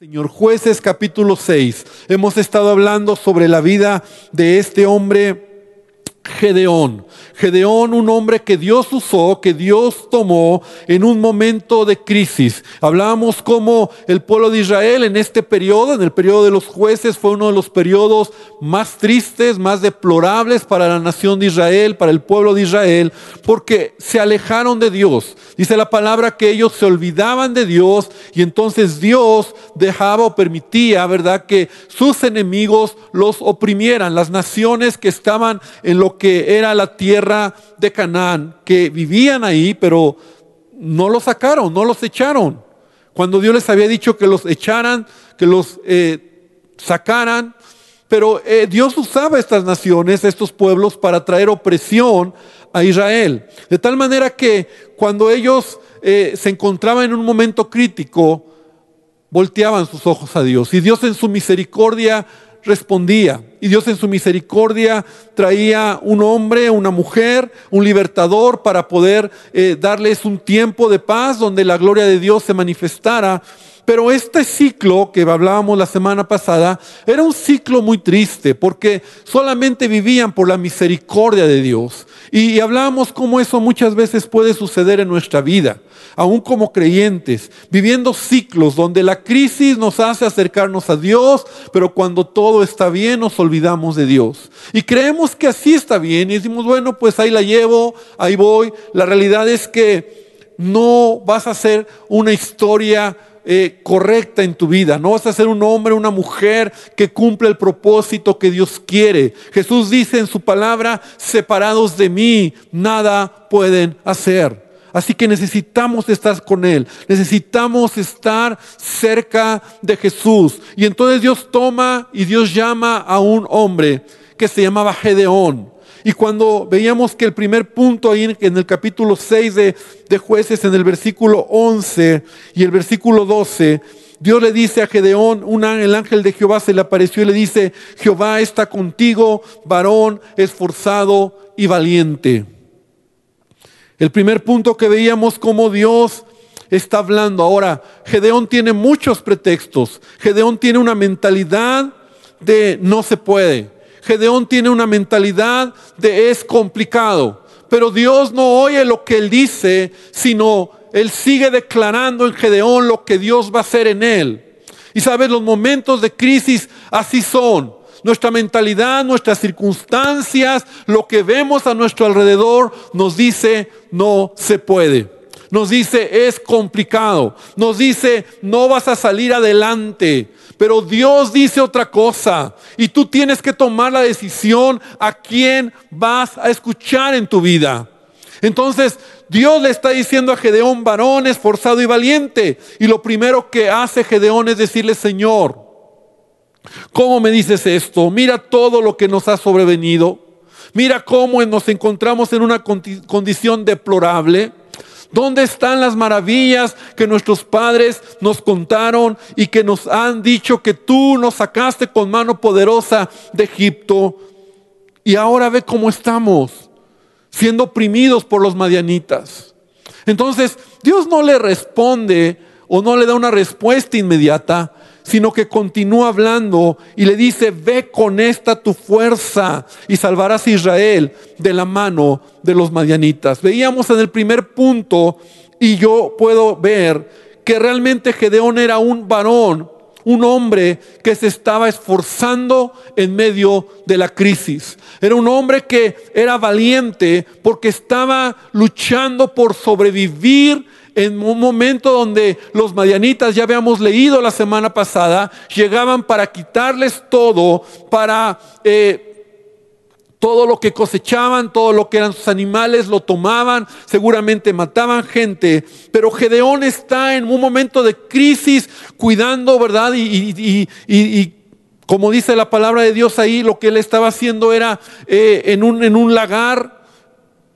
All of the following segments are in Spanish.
Señor Jueces capítulo 6. Hemos estado hablando sobre la vida de este hombre Gedeón. Gedeón, un hombre que Dios usó, que Dios tomó en un momento de crisis. Hablábamos cómo el pueblo de Israel en este periodo, en el periodo de los jueces, fue uno de los periodos más tristes, más deplorables para la nación de Israel, para el pueblo de Israel, porque se alejaron de Dios. Dice la palabra que ellos se olvidaban de Dios y entonces Dios dejaba o permitía, ¿verdad?, que sus enemigos los oprimieran, las naciones que estaban en lo que era la tierra de Canaán, que vivían ahí, pero no los sacaron, no los echaron. Cuando Dios les había dicho que los echaran, que los eh, sacaran, pero eh, Dios usaba estas naciones, estos pueblos, para traer opresión a Israel. De tal manera que cuando ellos eh, se encontraban en un momento crítico, volteaban sus ojos a Dios. Y Dios en su misericordia respondía. Y Dios en su misericordia traía un hombre, una mujer, un libertador para poder eh, darles un tiempo de paz donde la gloria de Dios se manifestara. Pero este ciclo que hablábamos la semana pasada era un ciclo muy triste porque solamente vivían por la misericordia de Dios. Y hablábamos cómo eso muchas veces puede suceder en nuestra vida aún como creyentes, viviendo ciclos donde la crisis nos hace acercarnos a Dios, pero cuando todo está bien nos olvidamos de Dios. Y creemos que así está bien y decimos, bueno, pues ahí la llevo, ahí voy. La realidad es que no vas a ser una historia eh, correcta en tu vida. No vas a ser un hombre, una mujer que cumple el propósito que Dios quiere. Jesús dice en su palabra, separados de mí, nada pueden hacer. Así que necesitamos estar con Él, necesitamos estar cerca de Jesús. Y entonces Dios toma y Dios llama a un hombre que se llamaba Gedeón. Y cuando veíamos que el primer punto ahí en el capítulo 6 de, de jueces, en el versículo 11 y el versículo 12, Dios le dice a Gedeón, un, el ángel de Jehová se le apareció y le dice, Jehová está contigo, varón esforzado y valiente. El primer punto que veíamos como Dios está hablando. Ahora, Gedeón tiene muchos pretextos. Gedeón tiene una mentalidad de no se puede. Gedeón tiene una mentalidad de es complicado. Pero Dios no oye lo que él dice, sino él sigue declarando en Gedeón lo que Dios va a hacer en él. Y sabes, los momentos de crisis así son nuestra mentalidad, nuestras circunstancias, lo que vemos a nuestro alrededor nos dice no se puede. Nos dice es complicado. Nos dice no vas a salir adelante. Pero Dios dice otra cosa y tú tienes que tomar la decisión a quién vas a escuchar en tu vida. Entonces, Dios le está diciendo a Gedeón, varón esforzado y valiente. Y lo primero que hace Gedeón es decirle, Señor, ¿Cómo me dices esto? Mira todo lo que nos ha sobrevenido. Mira cómo nos encontramos en una condición deplorable. ¿Dónde están las maravillas que nuestros padres nos contaron y que nos han dicho que tú nos sacaste con mano poderosa de Egipto? Y ahora ve cómo estamos, siendo oprimidos por los madianitas. Entonces, Dios no le responde o no le da una respuesta inmediata, sino que continúa hablando y le dice, ve con esta tu fuerza y salvarás a Israel de la mano de los madianitas. Veíamos en el primer punto y yo puedo ver que realmente Gedeón era un varón, un hombre que se estaba esforzando en medio de la crisis. Era un hombre que era valiente porque estaba luchando por sobrevivir en un momento donde los madianitas, ya habíamos leído la semana pasada, llegaban para quitarles todo, para... Eh, todo lo que cosechaban, todo lo que eran sus animales, lo tomaban, seguramente mataban gente. Pero Gedeón está en un momento de crisis, cuidando, ¿verdad? Y, como dice la palabra de Dios ahí, lo que él estaba haciendo era eh, en, un, en un lagar,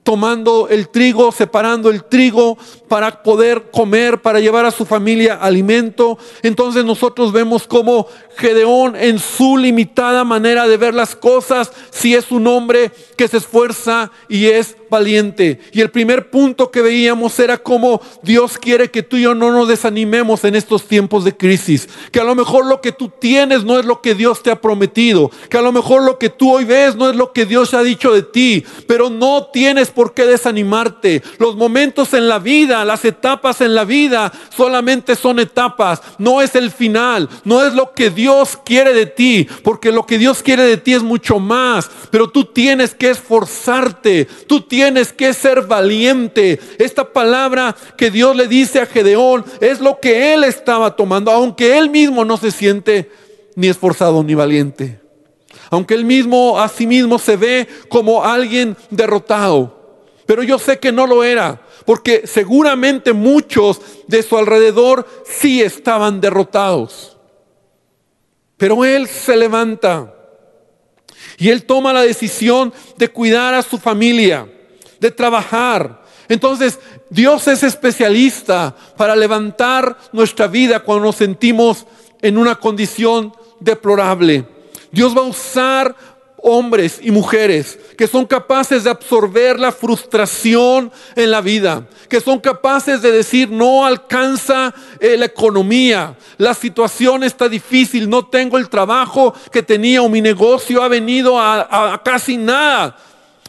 tomando el trigo, separando el trigo para poder comer, para llevar a su familia alimento. Entonces nosotros vemos como Gedeón en su limitada manera de ver las cosas, si es un hombre que se esfuerza y es valiente. Y el primer punto que veíamos era cómo Dios quiere que tú y yo no nos desanimemos en estos tiempos de crisis. Que a lo mejor lo que tú tienes no es lo que Dios te ha prometido. Que a lo mejor lo que tú hoy ves no es lo que Dios ha dicho de ti. Pero no tienes por qué desanimarte. Los momentos en la vida, las etapas en la vida, solamente son etapas. No es el final. No es lo que Dios quiere de ti. Porque lo que Dios quiere de ti es mucho más. Pero tú tienes que esforzarte. Tú tienes que ser valiente. Esta palabra que Dios le dice a Gedeón es lo que él estaba tomando, aunque él mismo no se siente ni esforzado ni valiente. Aunque él mismo a sí mismo se ve como alguien derrotado. Pero yo sé que no lo era, porque seguramente muchos de su alrededor sí estaban derrotados. Pero él se levanta y él toma la decisión de cuidar a su familia de trabajar. Entonces, Dios es especialista para levantar nuestra vida cuando nos sentimos en una condición deplorable. Dios va a usar hombres y mujeres que son capaces de absorber la frustración en la vida, que son capaces de decir no alcanza eh, la economía, la situación está difícil, no tengo el trabajo que tenía o mi negocio ha venido a casi nada.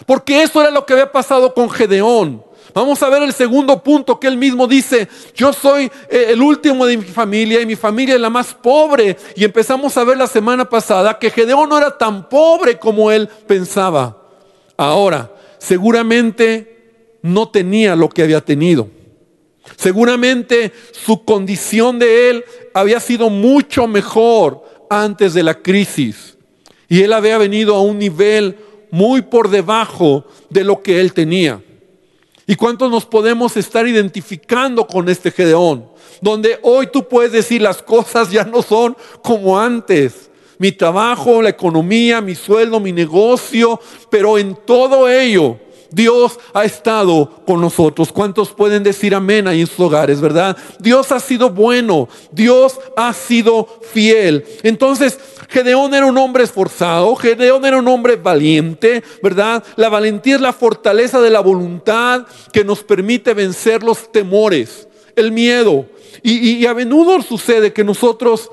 Porque eso era lo que había pasado con Gedeón. Vamos a ver el segundo punto que él mismo dice, yo soy eh, el último de mi familia y mi familia es la más pobre. Y empezamos a ver la semana pasada que Gedeón no era tan pobre como él pensaba. Ahora, seguramente no tenía lo que había tenido. Seguramente su condición de él había sido mucho mejor antes de la crisis. Y él había venido a un nivel muy por debajo de lo que él tenía. ¿Y cuántos nos podemos estar identificando con este Gedeón? Donde hoy tú puedes decir las cosas ya no son como antes. Mi trabajo, la economía, mi sueldo, mi negocio, pero en todo ello Dios ha estado con nosotros. ¿Cuántos pueden decir amén ahí en sus hogares, verdad? Dios ha sido bueno, Dios ha sido fiel. Entonces, Gedeón era un hombre esforzado, Gedeón era un hombre valiente, ¿verdad? La valentía es la fortaleza de la voluntad que nos permite vencer los temores, el miedo. Y, y a menudo sucede que nosotros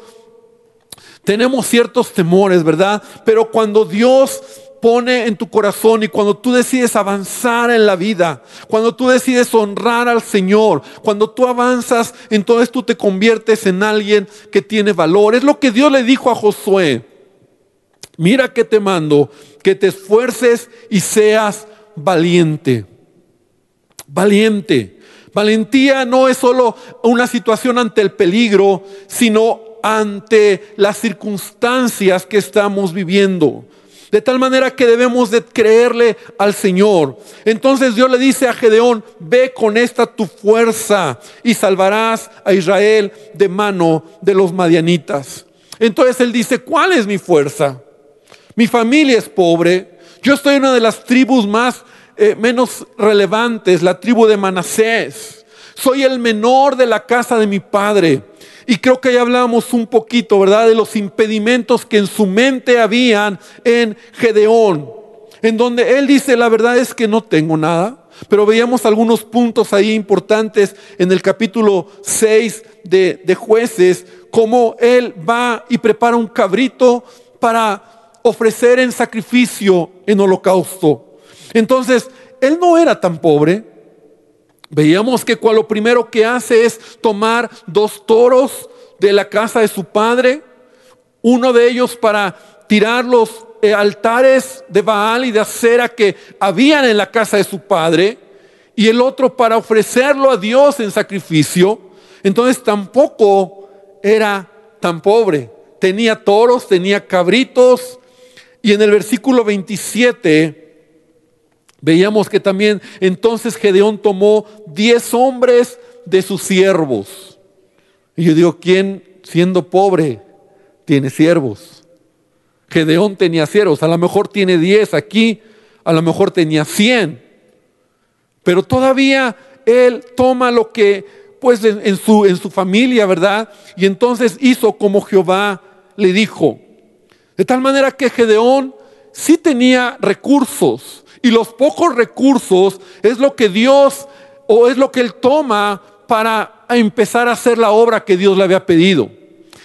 tenemos ciertos temores, ¿verdad? Pero cuando Dios pone en tu corazón y cuando tú decides avanzar en la vida, cuando tú decides honrar al Señor, cuando tú avanzas, entonces tú te conviertes en alguien que tiene valor. Es lo que Dios le dijo a Josué. Mira que te mando, que te esfuerces y seas valiente. Valiente. Valentía no es solo una situación ante el peligro, sino ante las circunstancias que estamos viviendo. De tal manera que debemos de creerle al Señor. Entonces Dios le dice a Gedeón, ve con esta tu fuerza y salvarás a Israel de mano de los madianitas. Entonces él dice, ¿cuál es mi fuerza? Mi familia es pobre. Yo estoy en una de las tribus más eh, menos relevantes, la tribu de Manasés. Soy el menor de la casa de mi padre. Y creo que ya hablábamos un poquito, ¿verdad? De los impedimentos que en su mente habían en Gedeón. En donde él dice, la verdad es que no tengo nada. Pero veíamos algunos puntos ahí importantes en el capítulo 6 de, de jueces, como él va y prepara un cabrito para ofrecer en sacrificio en holocausto. Entonces, él no era tan pobre, Veíamos que lo primero que hace es tomar dos toros de la casa de su padre, uno de ellos para tirar los eh, altares de Baal y de acera que habían en la casa de su padre, y el otro para ofrecerlo a Dios en sacrificio. Entonces tampoco era tan pobre. Tenía toros, tenía cabritos, y en el versículo 27 Veíamos que también entonces Gedeón tomó diez hombres de sus siervos. Y yo digo, ¿quién siendo pobre tiene siervos? Gedeón tenía siervos, a lo mejor tiene diez aquí, a lo mejor tenía cien. Pero todavía él toma lo que, pues en, su, en su familia, ¿verdad? Y entonces hizo como Jehová le dijo. De tal manera que Gedeón sí tenía recursos. Y los pocos recursos es lo que Dios o es lo que él toma para empezar a hacer la obra que Dios le había pedido.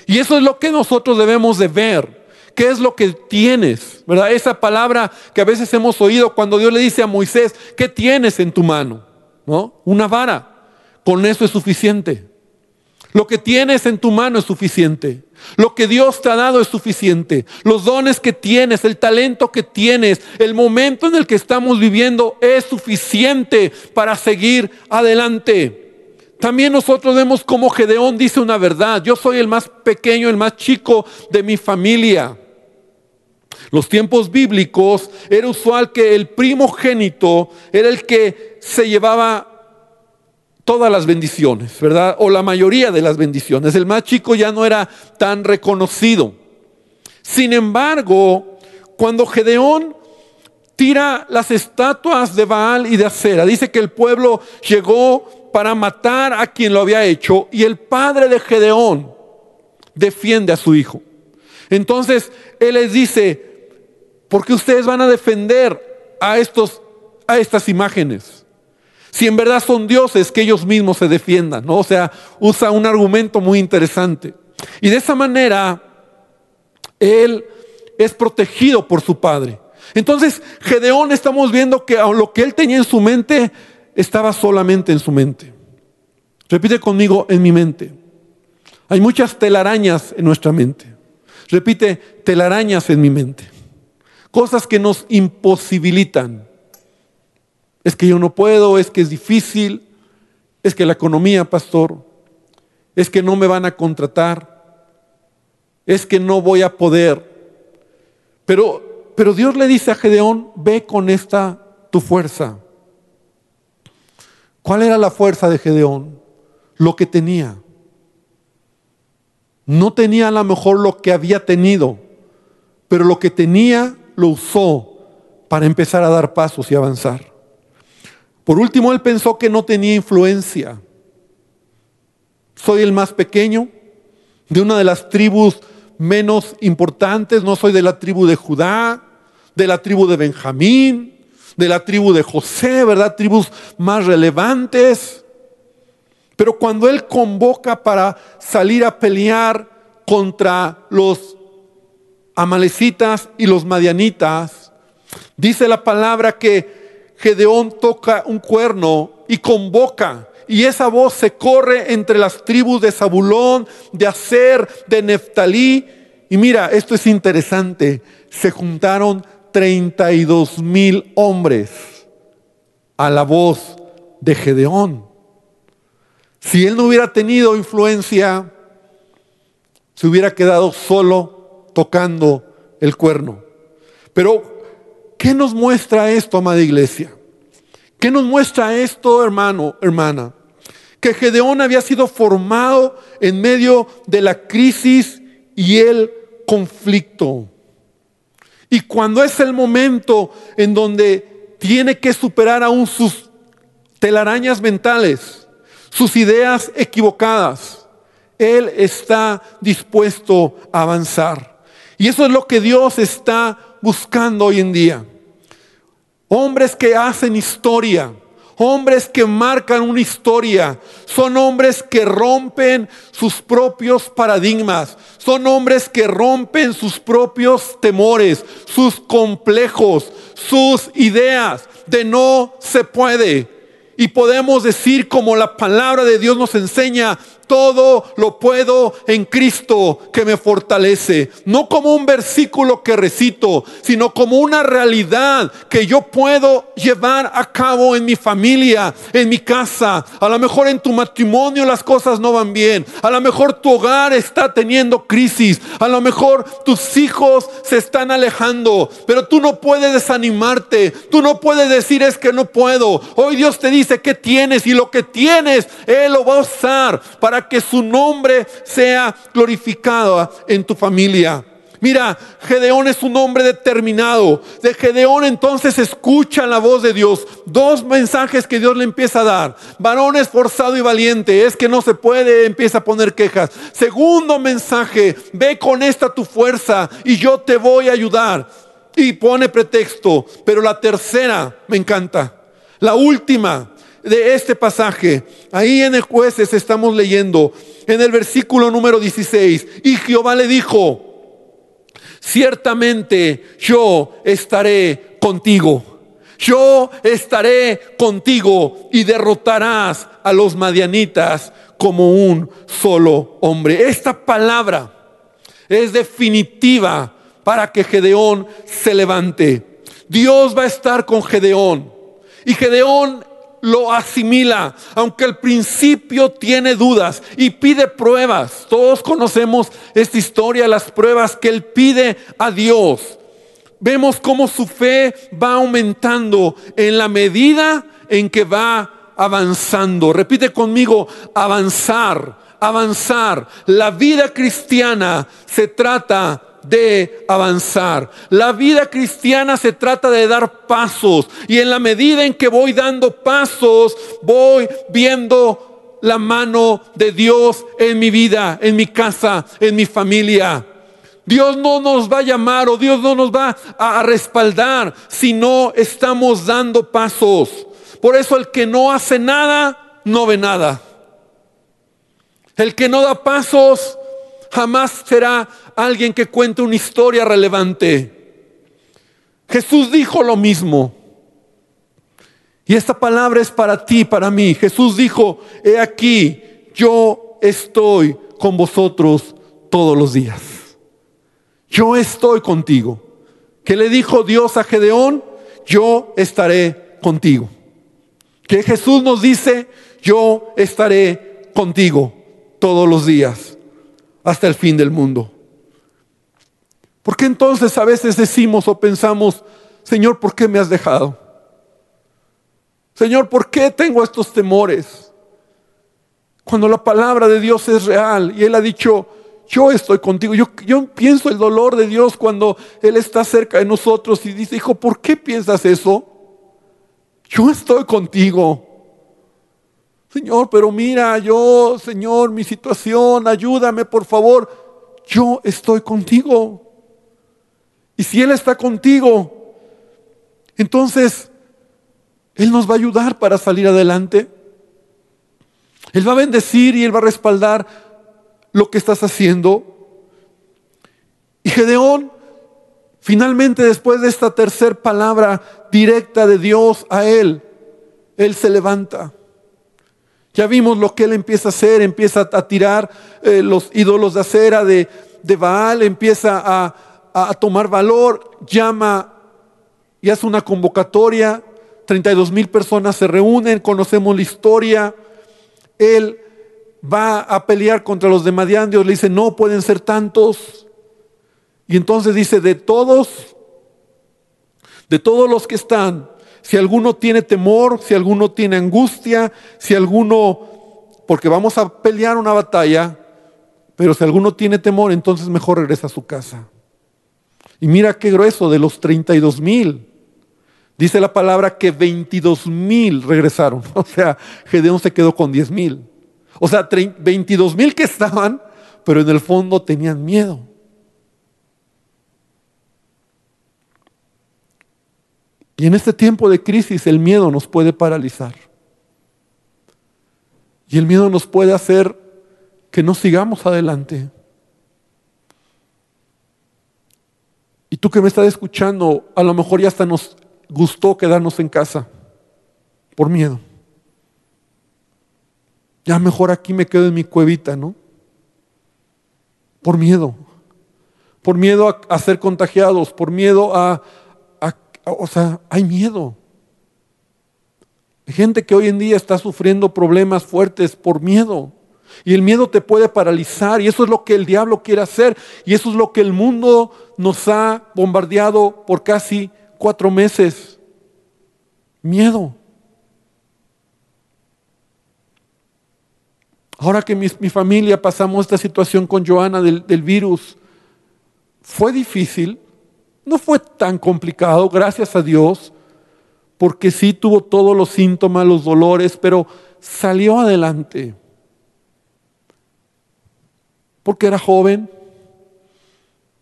Y eso es lo que nosotros debemos de ver. ¿Qué es lo que tienes? ¿Verdad? Esa palabra que a veces hemos oído cuando Dios le dice a Moisés, ¿qué tienes en tu mano? ¿No? Una vara. Con eso es suficiente. Lo que tienes en tu mano es suficiente. Lo que Dios te ha dado es suficiente. Los dones que tienes, el talento que tienes, el momento en el que estamos viviendo es suficiente para seguir adelante. También nosotros vemos como Gedeón dice una verdad. Yo soy el más pequeño, el más chico de mi familia. Los tiempos bíblicos era usual que el primogénito era el que se llevaba todas las bendiciones, ¿verdad? O la mayoría de las bendiciones. El más chico ya no era tan reconocido. Sin embargo, cuando Gedeón tira las estatuas de Baal y de Acera, dice que el pueblo llegó para matar a quien lo había hecho y el padre de Gedeón defiende a su hijo. Entonces él les dice, ¿por qué ustedes van a defender a, estos, a estas imágenes? Si en verdad son dioses, que ellos mismos se defiendan, ¿no? O sea, usa un argumento muy interesante. Y de esa manera, él es protegido por su padre. Entonces, Gedeón estamos viendo que lo que él tenía en su mente estaba solamente en su mente. Repite conmigo, en mi mente. Hay muchas telarañas en nuestra mente. Repite, telarañas en mi mente. Cosas que nos imposibilitan. Es que yo no puedo, es que es difícil, es que la economía, pastor, es que no me van a contratar, es que no voy a poder. Pero, pero Dios le dice a Gedeón, ve con esta tu fuerza. ¿Cuál era la fuerza de Gedeón? Lo que tenía. No tenía a lo mejor lo que había tenido, pero lo que tenía lo usó para empezar a dar pasos y avanzar. Por último, él pensó que no tenía influencia. Soy el más pequeño de una de las tribus menos importantes, no soy de la tribu de Judá, de la tribu de Benjamín, de la tribu de José, ¿verdad? Tribus más relevantes. Pero cuando él convoca para salir a pelear contra los amalecitas y los madianitas, dice la palabra que Gedeón toca un cuerno y convoca. Y esa voz se corre entre las tribus de Zabulón, de Aser, de Neftalí. Y mira, esto es interesante. Se juntaron 32 mil hombres a la voz de Gedeón. Si él no hubiera tenido influencia, se hubiera quedado solo tocando el cuerno. Pero, ¿qué nos muestra esto, amada iglesia? ¿Qué nos muestra esto, hermano, hermana? Que Gedeón había sido formado en medio de la crisis y el conflicto. Y cuando es el momento en donde tiene que superar aún sus telarañas mentales, sus ideas equivocadas, Él está dispuesto a avanzar. Y eso es lo que Dios está buscando hoy en día. Hombres que hacen historia, hombres que marcan una historia, son hombres que rompen sus propios paradigmas, son hombres que rompen sus propios temores, sus complejos, sus ideas de no se puede. Y podemos decir como la palabra de Dios nos enseña, todo lo puedo en Cristo que me fortalece. No como un versículo que recito, sino como una realidad que yo puedo llevar a cabo en mi familia, en mi casa. A lo mejor en tu matrimonio las cosas no van bien. A lo mejor tu hogar está teniendo crisis. A lo mejor tus hijos se están alejando. Pero tú no puedes desanimarte. Tú no puedes decir es que no puedo. Hoy Dios te dice que tienes y lo que tienes, Él lo va a usar para que su nombre sea glorificado en tu familia. Mira, Gedeón es un hombre determinado. De Gedeón entonces escucha la voz de Dios. Dos mensajes que Dios le empieza a dar. Varón esforzado y valiente. Es que no se puede, empieza a poner quejas. Segundo mensaje, ve con esta tu fuerza y yo te voy a ayudar. Y pone pretexto. Pero la tercera me encanta. La última de este pasaje. Ahí en el jueces estamos leyendo en el versículo número 16. Y Jehová le dijo, ciertamente yo estaré contigo. Yo estaré contigo y derrotarás a los madianitas como un solo hombre. Esta palabra es definitiva para que Gedeón se levante. Dios va a estar con Gedeón. Y Gedeón lo asimila, aunque al principio tiene dudas y pide pruebas. Todos conocemos esta historia, las pruebas que él pide a Dios. Vemos cómo su fe va aumentando en la medida en que va avanzando. Repite conmigo, avanzar, avanzar. La vida cristiana se trata de avanzar. La vida cristiana se trata de dar pasos y en la medida en que voy dando pasos, voy viendo la mano de Dios en mi vida, en mi casa, en mi familia. Dios no nos va a llamar o Dios no nos va a respaldar si no estamos dando pasos. Por eso el que no hace nada, no ve nada. El que no da pasos, jamás será alguien que cuente una historia relevante. Jesús dijo lo mismo. Y esta palabra es para ti, para mí. Jesús dijo, he aquí, yo estoy con vosotros todos los días. Yo estoy contigo. ¿Qué le dijo Dios a Gedeón? Yo estaré contigo. Que Jesús nos dice, yo estaré contigo todos los días, hasta el fin del mundo. ¿Por qué entonces a veces decimos o pensamos, Señor, ¿por qué me has dejado? Señor, ¿por qué tengo estos temores? Cuando la palabra de Dios es real y Él ha dicho, yo estoy contigo. Yo, yo pienso el dolor de Dios cuando Él está cerca de nosotros y dice, hijo, ¿por qué piensas eso? Yo estoy contigo. Señor, pero mira, yo, Señor, mi situación, ayúdame, por favor. Yo estoy contigo. Y si Él está contigo, entonces Él nos va a ayudar para salir adelante. Él va a bendecir y Él va a respaldar lo que estás haciendo. Y Gedeón, finalmente después de esta tercera palabra directa de Dios a Él, Él se levanta. Ya vimos lo que Él empieza a hacer, empieza a tirar eh, los ídolos de acera de, de Baal, empieza a, a, tomar valor, llama y hace una convocatoria, 32 mil personas se reúnen, conocemos la historia, él va a pelear contra los de Dios le dice, no pueden ser tantos, y entonces dice, de todos, de todos los que están, si alguno tiene temor, si alguno tiene angustia, si alguno, porque vamos a pelear una batalla, pero si alguno tiene temor, entonces mejor regresa a su casa. Y mira qué grueso, de los 32 mil. Dice la palabra que 22 mil regresaron. O sea, Gedeón se quedó con 10 mil. O sea, 22 mil que estaban, pero en el fondo tenían miedo. Y en este tiempo de crisis el miedo nos puede paralizar. Y el miedo nos puede hacer que no sigamos adelante. Y tú que me estás escuchando, a lo mejor ya hasta nos gustó quedarnos en casa por miedo. Ya mejor aquí me quedo en mi cuevita, ¿no? Por miedo. Por miedo a, ser contagiados, por miedo a, a, O sea, hay miedo. Gente que hoy en día está sufriendo problemas fuertes por miedo. Y el miedo te puede paralizar y eso es lo que el diablo quiere hacer y eso es lo que el mundo nos ha bombardeado por casi cuatro meses. Miedo. Ahora que mi, familia pasamos esta situación con Joana del, del virus, Fue difícil, no fue tan complicado, gracias a Dios, porque sí tuvo todos los síntomas, los dolores, pero salió adelante. Porque era joven,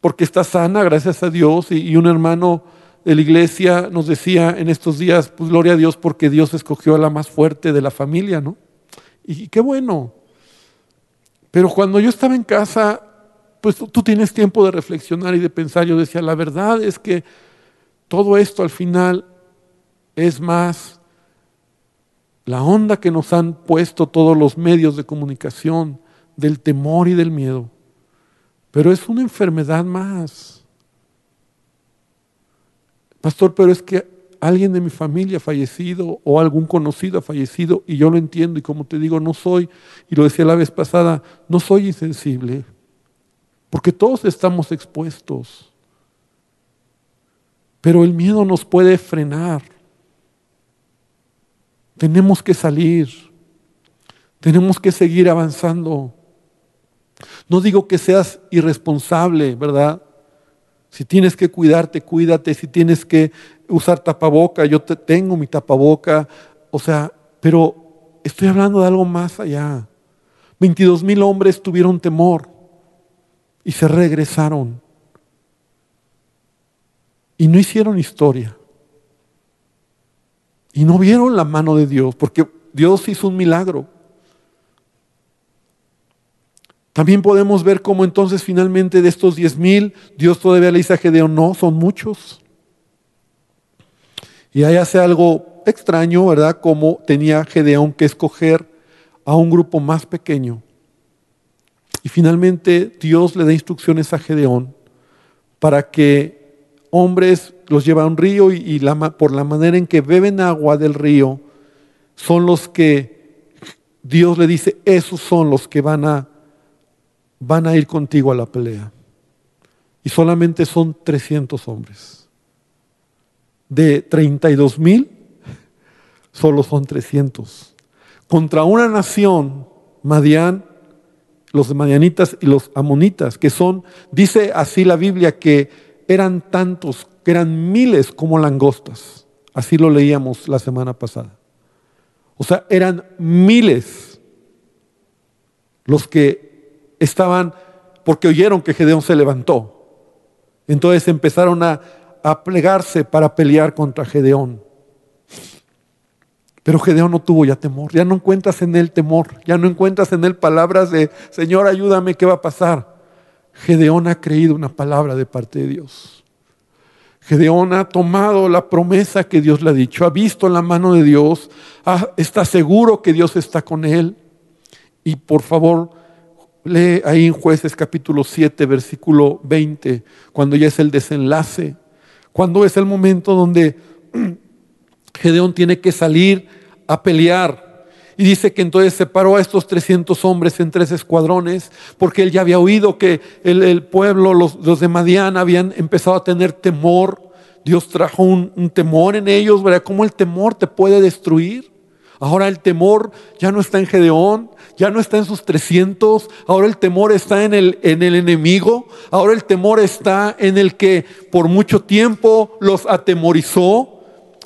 porque está sana, gracias a Dios, y, un hermano de la iglesia nos decía en estos días, pues gloria a Dios porque Dios escogió a la más fuerte de la familia, ¿no? Y, qué bueno. Pero cuando yo estaba en casa, pues tú, tú tienes tiempo de reflexionar y de pensar, yo decía, la verdad es que todo esto al final es más la onda que nos han puesto todos los medios de comunicación del temor y del miedo. Pero es una enfermedad más. Pastor, pero es que alguien de mi familia ha fallecido o algún conocido ha fallecido y yo lo entiendo y como te digo, no soy, y lo decía la vez pasada, no soy insensible, porque todos estamos expuestos. Pero el miedo nos puede frenar. Tenemos que salir, tenemos que seguir avanzando. No digo que seas irresponsable, ¿verdad? Si tienes que cuidarte, cuídate. Si tienes que usar tapaboca, yo te tengo mi tapaboca. O sea, pero estoy hablando de algo más allá. 22 mil hombres tuvieron temor y se regresaron. Y no hicieron historia. Y no vieron la mano de Dios, porque Dios hizo un milagro. También podemos ver cómo entonces finalmente de estos diez mil, Dios todavía le dice a Gedeón, no, son muchos. Y ahí hace algo extraño, ¿verdad? Como tenía Gedeón que escoger a un grupo más pequeño. Y finalmente Dios le da instrucciones a Gedeón para que hombres los lleve a un río y, por la manera en que beben agua del río, son los que Dios le dice, esos son los que van a van a ir contigo a la pelea. Y solamente son 300 hombres. De 32 mil, solo son 300. Contra una nación, Madián, los madianitas y los amonitas, que son, dice así la Biblia, que eran tantos, que eran miles como langostas. Así lo leíamos la semana pasada. O sea, eran miles los que estaban, porque oyeron que Gedeón se levantó. Entonces empezaron a, a plegarse para pelear contra Gedeón. Pero Gedeón no tuvo ya temor, ya no encuentras en él temor, ya no encuentras en él palabras de, Señor, ayúdame, ¿qué va a pasar? Gedeón ha creído una palabra de parte de Dios. Gedeón ha tomado la promesa que Dios le ha dicho, ha visto la mano de Dios, está seguro que Dios está con él. Y por favor, Lee ahí en jueces capítulo 7, versículo 20, cuando ya es el desenlace, cuando es el momento donde Gedeón tiene que salir a pelear. Y dice que entonces separó a estos 300 hombres en tres escuadrones, porque él ya había oído que el, pueblo, los, de Madián, habían empezado a tener temor. Dios trajo un, un temor en ellos, ¿verdad? ¿Cómo el temor te puede destruir? Ahora el temor ya no está en Gedeón, ya no está en sus 300, ahora el temor está en el, en el enemigo, ahora el temor está en el que por mucho tiempo los atemorizó.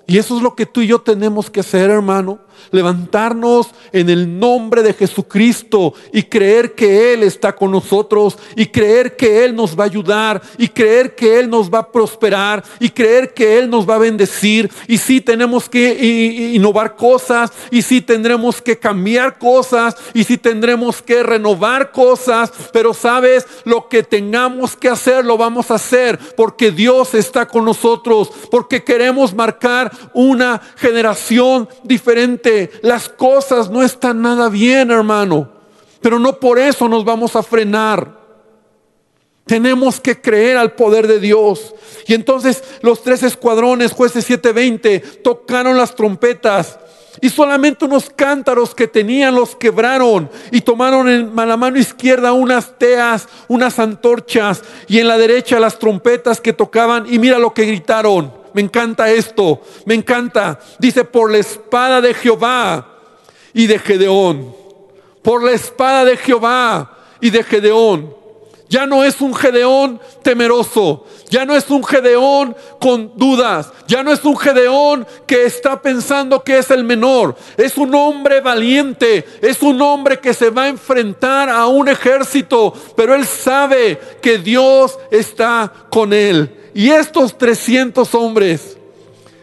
Y eso es lo que tú y yo tenemos que hacer, hermano levantarnos en el nombre de Jesucristo y creer que Él está con nosotros y creer que Él nos va a ayudar y creer que Él nos va a prosperar y creer que Él nos va a bendecir. Y si tenemos que innovar cosas y si tendremos que cambiar cosas y si tendremos que renovar cosas, pero sabes, lo que tengamos que hacer lo vamos a hacer porque Dios está con nosotros, porque queremos marcar una generación diferente las cosas no están nada bien, hermano. Pero no por eso nos vamos a frenar. Tenemos que creer al poder de Dios. Y entonces los tres escuadrones, jueces 720, tocaron las trompetas. Y solamente unos cántaros que tenían los quebraron y tomaron en la mano izquierda unas teas, unas antorchas y en la derecha las trompetas que tocaban. Y mira lo que gritaron me encanta esto, me encanta. Dice, por la espada de Jehová y de Gedeón. Por la espada de Jehová y de Gedeón. Ya no es un Gedeón temeroso, ya no es un Gedeón con dudas, ya no es un Gedeón que está pensando que es el menor, es un hombre valiente, es un hombre que se va a enfrentar a un ejército, pero él sabe que Dios está con él. Y estos 300 hombres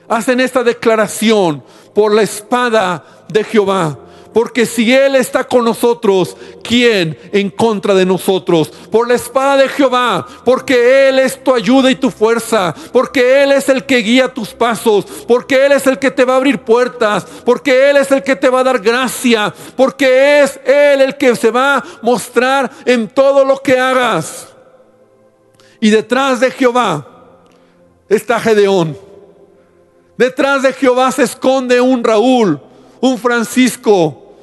hacen esta declaración por la espada de Jehová. Porque si Él está con nosotros, ¿quién en contra de nosotros? Por la espada de Jehová, porque Él es tu ayuda y tu fuerza, porque Él es el que guía tus pasos, porque Él es el que te va a abrir puertas, porque Él es el que te va a dar gracia, porque es Él el que se va a mostrar en todo lo que hagas. Y detrás de Jehová está Gedeón. Detrás de Jehová se esconde un Raúl, un Francisco,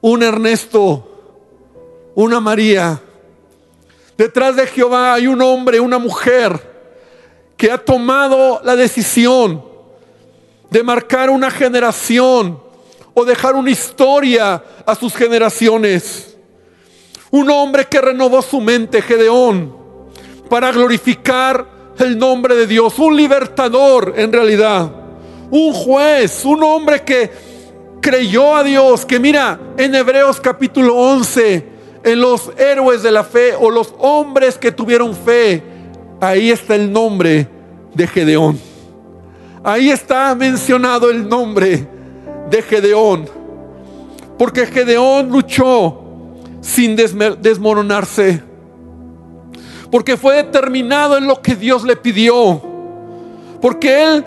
un Ernesto, una María. Detrás de Jehová hay un hombre, una mujer que ha tomado la decisión de marcar una generación o dejar una historia a sus generaciones. Un hombre que renovó su mente, Gedeón, para glorificar el nombre de Dios. Un libertador en realidad. Un juez, un hombre que creyó a Dios, que mira en Hebreos capítulo 11, en los héroes de la fe o los hombres que tuvieron fe, ahí está el nombre de Gedeón. Ahí está mencionado el nombre de Gedeón. Porque Gedeón luchó sin desmoronarse. Porque fue determinado en lo que Dios le pidió. Porque él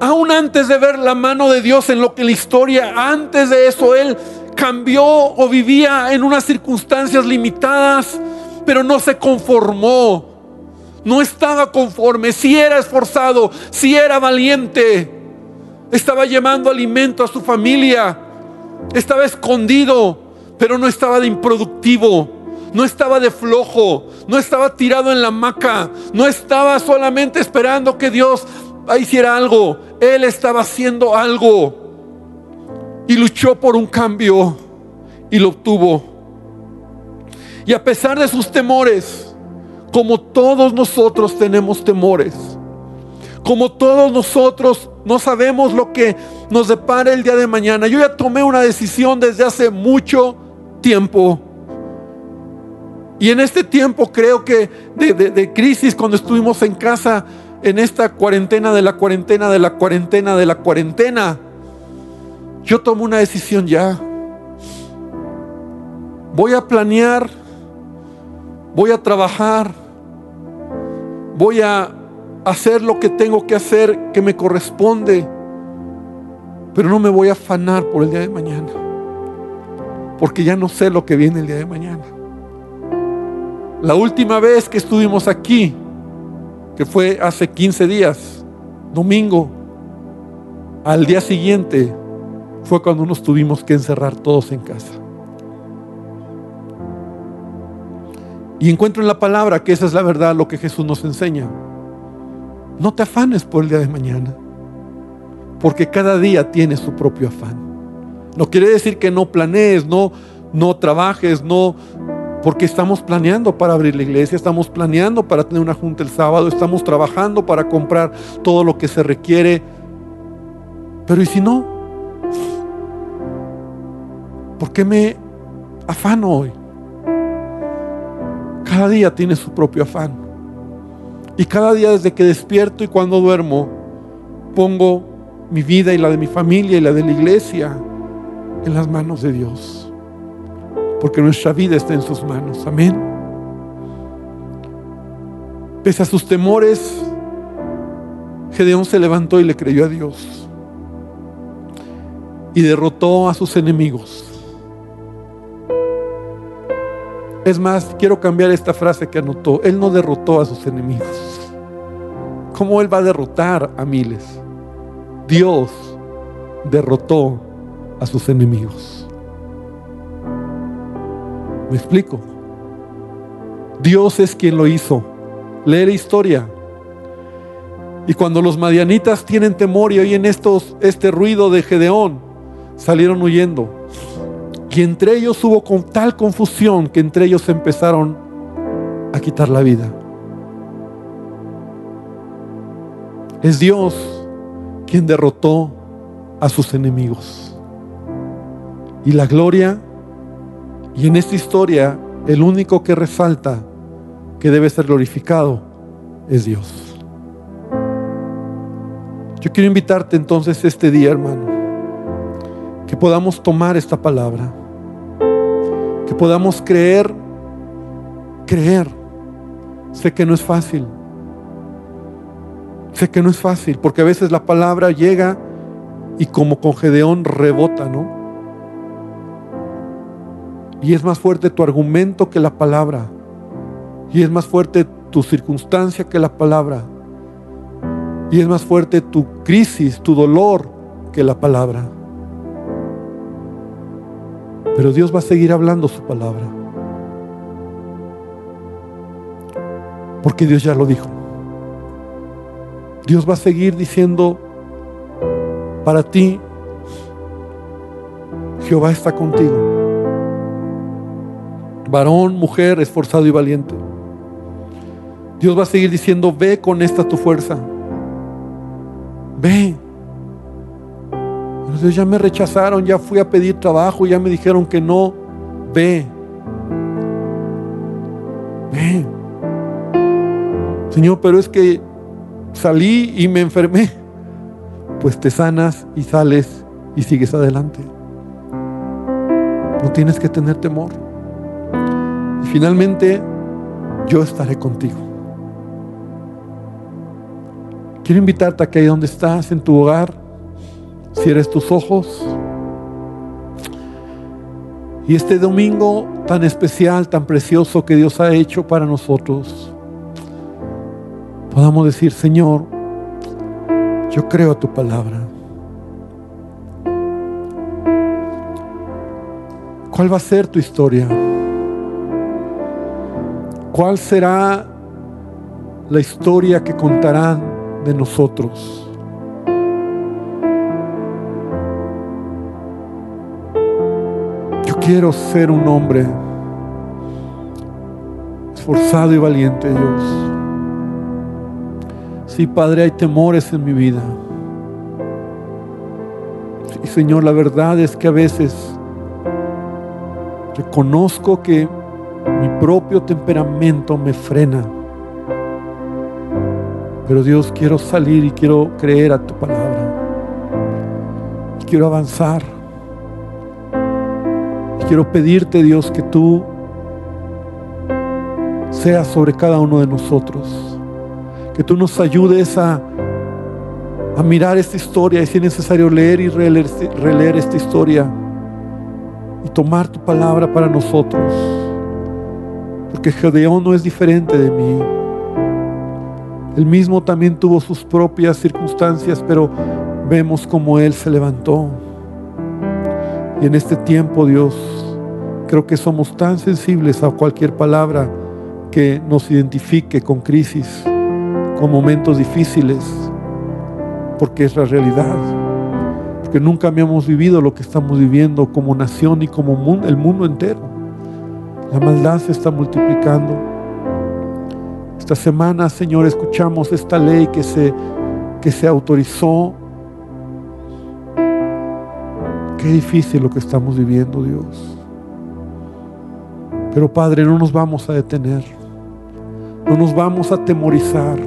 aún antes de ver la mano de Dios en lo que la historia, antes de eso, él cambió o vivía en unas circunstancias limitadas, pero no se conformó. No estaba conforme, si era esforzado, si era valiente, estaba llevando alimento a su familia, estaba escondido, pero no estaba de improductivo, no estaba de flojo, no estaba tirado en la hamaca, no estaba solamente esperando que Dios hiciera algo. Él estaba haciendo algo y luchó por un cambio y lo obtuvo. Y a pesar de sus temores, como todos nosotros tenemos temores, como todos nosotros no sabemos lo que nos depara el día de mañana. Yo ya tomé una decisión desde hace mucho tiempo. Y en este tiempo creo que de, crisis, cuando estuvimos en casa, en esta cuarentena de la cuarentena de la cuarentena de la cuarentena, yo tomo una decisión ya. Voy a planear, voy a trabajar, voy a hacer lo que tengo que hacer que me corresponde, pero no me voy a afanar por el día de mañana, porque ya no sé lo que viene el día de mañana. La última vez que estuvimos aquí, que fue hace 15 días, domingo, al día siguiente fue cuando nos tuvimos que encerrar todos en casa. Y encuentro en la palabra que esa es la verdad, lo que Jesús nos enseña. No te afanes por el día de mañana, porque cada día tiene su propio afán. No quiere decir que no planees, no, no trabajes, no, porque estamos planeando para abrir la iglesia, estamos planeando para tener una junta el sábado, estamos trabajando para comprar todo lo que se requiere. Pero ¿y si no? ¿Por qué me afano hoy? Cada día tiene su propio afán. Y cada día desde que despierto y cuando duermo, pongo mi vida y la de mi familia y la de la iglesia en las manos de Dios porque nuestra vida está en sus manos. Amén. Pese a sus temores, Gedeón se levantó y le creyó a Dios. Y derrotó a sus enemigos. Es más, quiero cambiar esta frase que anotó. Él no derrotó a sus enemigos. ¿Cómo Él va a derrotar a miles? Dios derrotó a sus enemigos. ¿Me explico? Dios es quien lo hizo. Lee la historia. Y cuando los madianitas tienen temor y oyen estos, este ruido de Gedeón, salieron huyendo. Y entre ellos hubo con tal confusión que entre ellos empezaron a quitar la vida. Es Dios quien derrotó a sus enemigos. Y la gloria, y en esta historia el único que resalta que debe ser glorificado es Dios. Yo quiero invitarte entonces este día, hermano, que podamos tomar esta palabra, que podamos creer, creer. Sé que no es fácil, sé que no es fácil, porque a veces la palabra llega y como con Gedeón rebota, ¿no? Y es más fuerte tu argumento que la palabra. Y es más fuerte tu circunstancia que la palabra. Y es más fuerte tu crisis, tu dolor que la palabra. Pero Dios va a seguir hablando su palabra. Porque Dios ya lo dijo. Dios va a seguir diciendo, para ti, Jehová está contigo. Varón, mujer, esforzado y valiente. Dios va a seguir diciendo, ve con esta tu fuerza. Ve. Entonces ya me rechazaron, ya fui a pedir trabajo, ya me dijeron que no. Ve. Ve. Señor, pero es que salí y me enfermé. Pues te sanas y sales y sigues adelante. No tienes que tener temor. Finalmente, yo estaré contigo. Quiero invitarte a que ahí donde estás, en tu hogar, cierres tus ojos. Y este domingo tan especial, tan precioso que Dios ha hecho para nosotros, podamos decir, Señor, yo creo a tu palabra. ¿Cuál va a ser tu historia? ¿Cuál será la historia que contarán de nosotros? Yo quiero ser un hombre esforzado y valiente, Dios. Sí, Padre, hay temores en mi vida. Y Señor, la verdad es que a veces reconozco que mi propio temperamento me frena. Pero Dios, quiero salir y quiero creer a tu palabra. quiero avanzar. quiero pedirte, Dios, que tú seas sobre cada uno de nosotros. Que tú nos ayudes a, a mirar esta historia y si es necesario leer y releer, releer esta historia y tomar tu palabra para nosotros. Porque Gedeón no es diferente de mí. Él mismo también tuvo sus propias circunstancias, pero vemos cómo Él se levantó. Y en este tiempo, Dios, creo que somos tan sensibles a cualquier palabra que nos identifique con crisis, con momentos difíciles, porque es la realidad. Porque nunca habíamos vivido lo que estamos viviendo como nación y como el mundo entero. La maldad se está multiplicando. Esta semana, Señor, escuchamos esta ley que se, que se autorizó. Qué difícil lo que estamos viviendo, Dios. Pero Padre, no nos vamos a detener. No nos vamos a atemorizar.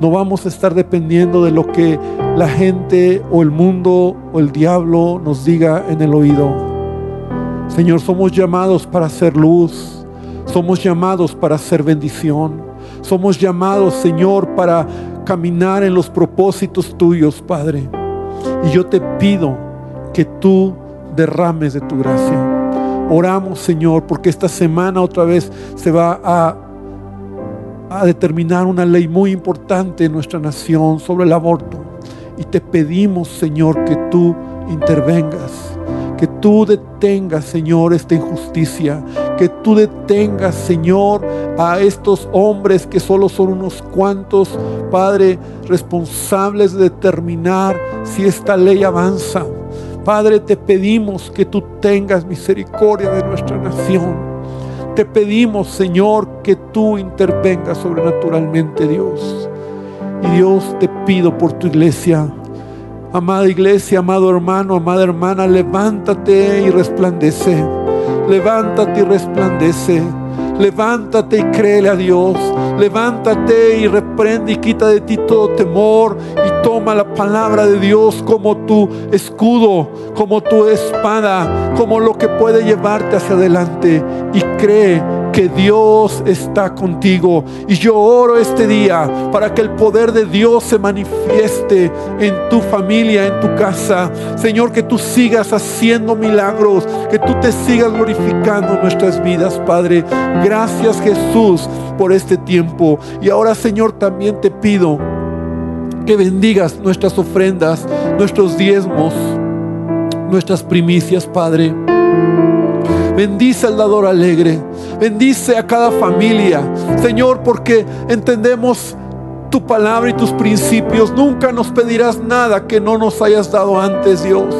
No vamos a estar dependiendo de lo que la gente o el mundo o el diablo nos diga en el oído. Señor, somos llamados para hacer luz. Somos llamados para hacer bendición. Somos llamados, Señor, para caminar en los propósitos tuyos, Padre. Y yo te pido que tú derrames de tu gracia. Oramos, Señor, porque esta semana otra vez se va a, determinar una ley muy importante en nuestra nación sobre el aborto. Y te pedimos, Señor, que tú intervengas que tú detengas, Señor, esta injusticia. Que tú detengas, Señor, a estos hombres que solo son unos cuantos, Padre, responsables de determinar si esta ley avanza. Padre, te pedimos que tú tengas misericordia de nuestra nación. Te pedimos, Señor, que tú intervengas sobrenaturalmente, Dios. Y Dios, te pido por tu iglesia. Amada iglesia, amado hermano, amada hermana, levántate y resplandece. Levántate y resplandece. Levántate y créele a Dios. Levántate y reprende y quita de ti todo temor y toma la palabra de Dios como tu escudo, como tu espada, como lo que puede llevarte hacia adelante y cree que Dios está contigo. Y yo oro este día para que el poder de Dios se manifieste en tu familia, en tu casa. Señor, que tú sigas haciendo milagros, que tú te sigas glorificando nuestras vidas, Padre. Gracias Jesús por este tiempo. Y ahora, Señor, también te pido que bendigas nuestras ofrendas, nuestros diezmos, nuestras primicias, Padre. Bendice al dador alegre. Bendice a cada familia. Señor, porque entendemos tu palabra y tus principios. Nunca nos pedirás nada que no nos hayas dado antes, Dios.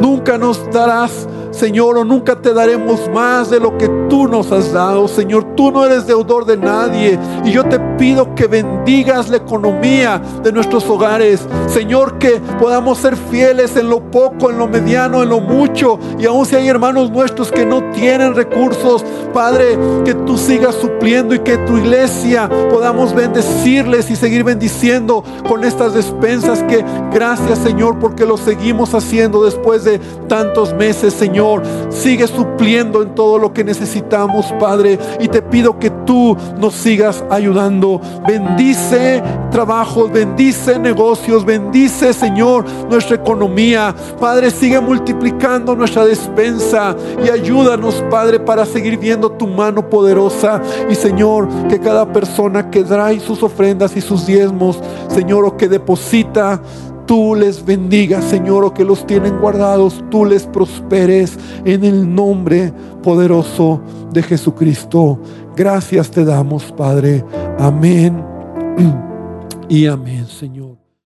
Nunca nos darás Señor, o nunca te daremos más de lo que tú nos has dado. Señor, tú no eres deudor de nadie. Y yo te pido que bendigas la economía de nuestros hogares. Señor, que podamos ser fieles en lo poco, en lo mediano, en lo mucho. Y aun si hay hermanos nuestros que no tienen recursos, Padre, que tú sigas supliendo y que tu iglesia podamos bendecirles y seguir bendiciendo con estas despensas que gracias Señor porque lo seguimos haciendo después de tantos meses, Señor. Sigue supliendo en todo lo que necesitamos, Padre. Y te pido que tú nos sigas ayudando. Bendice trabajos, bendice negocios, bendice, Señor, nuestra economía. Padre, sigue multiplicando nuestra despensa y Padre, para seguir viendo tu mano poderosa. Y Señor, que cada persona que trae sus ofrendas y sus diezmos, Señor, o que deposita, tú les bendigas, Señor, o que los tienen guardados, tú les prosperes en el nombre poderoso de Jesucristo. Gracias te damos, Padre. Amén y amén, Señor.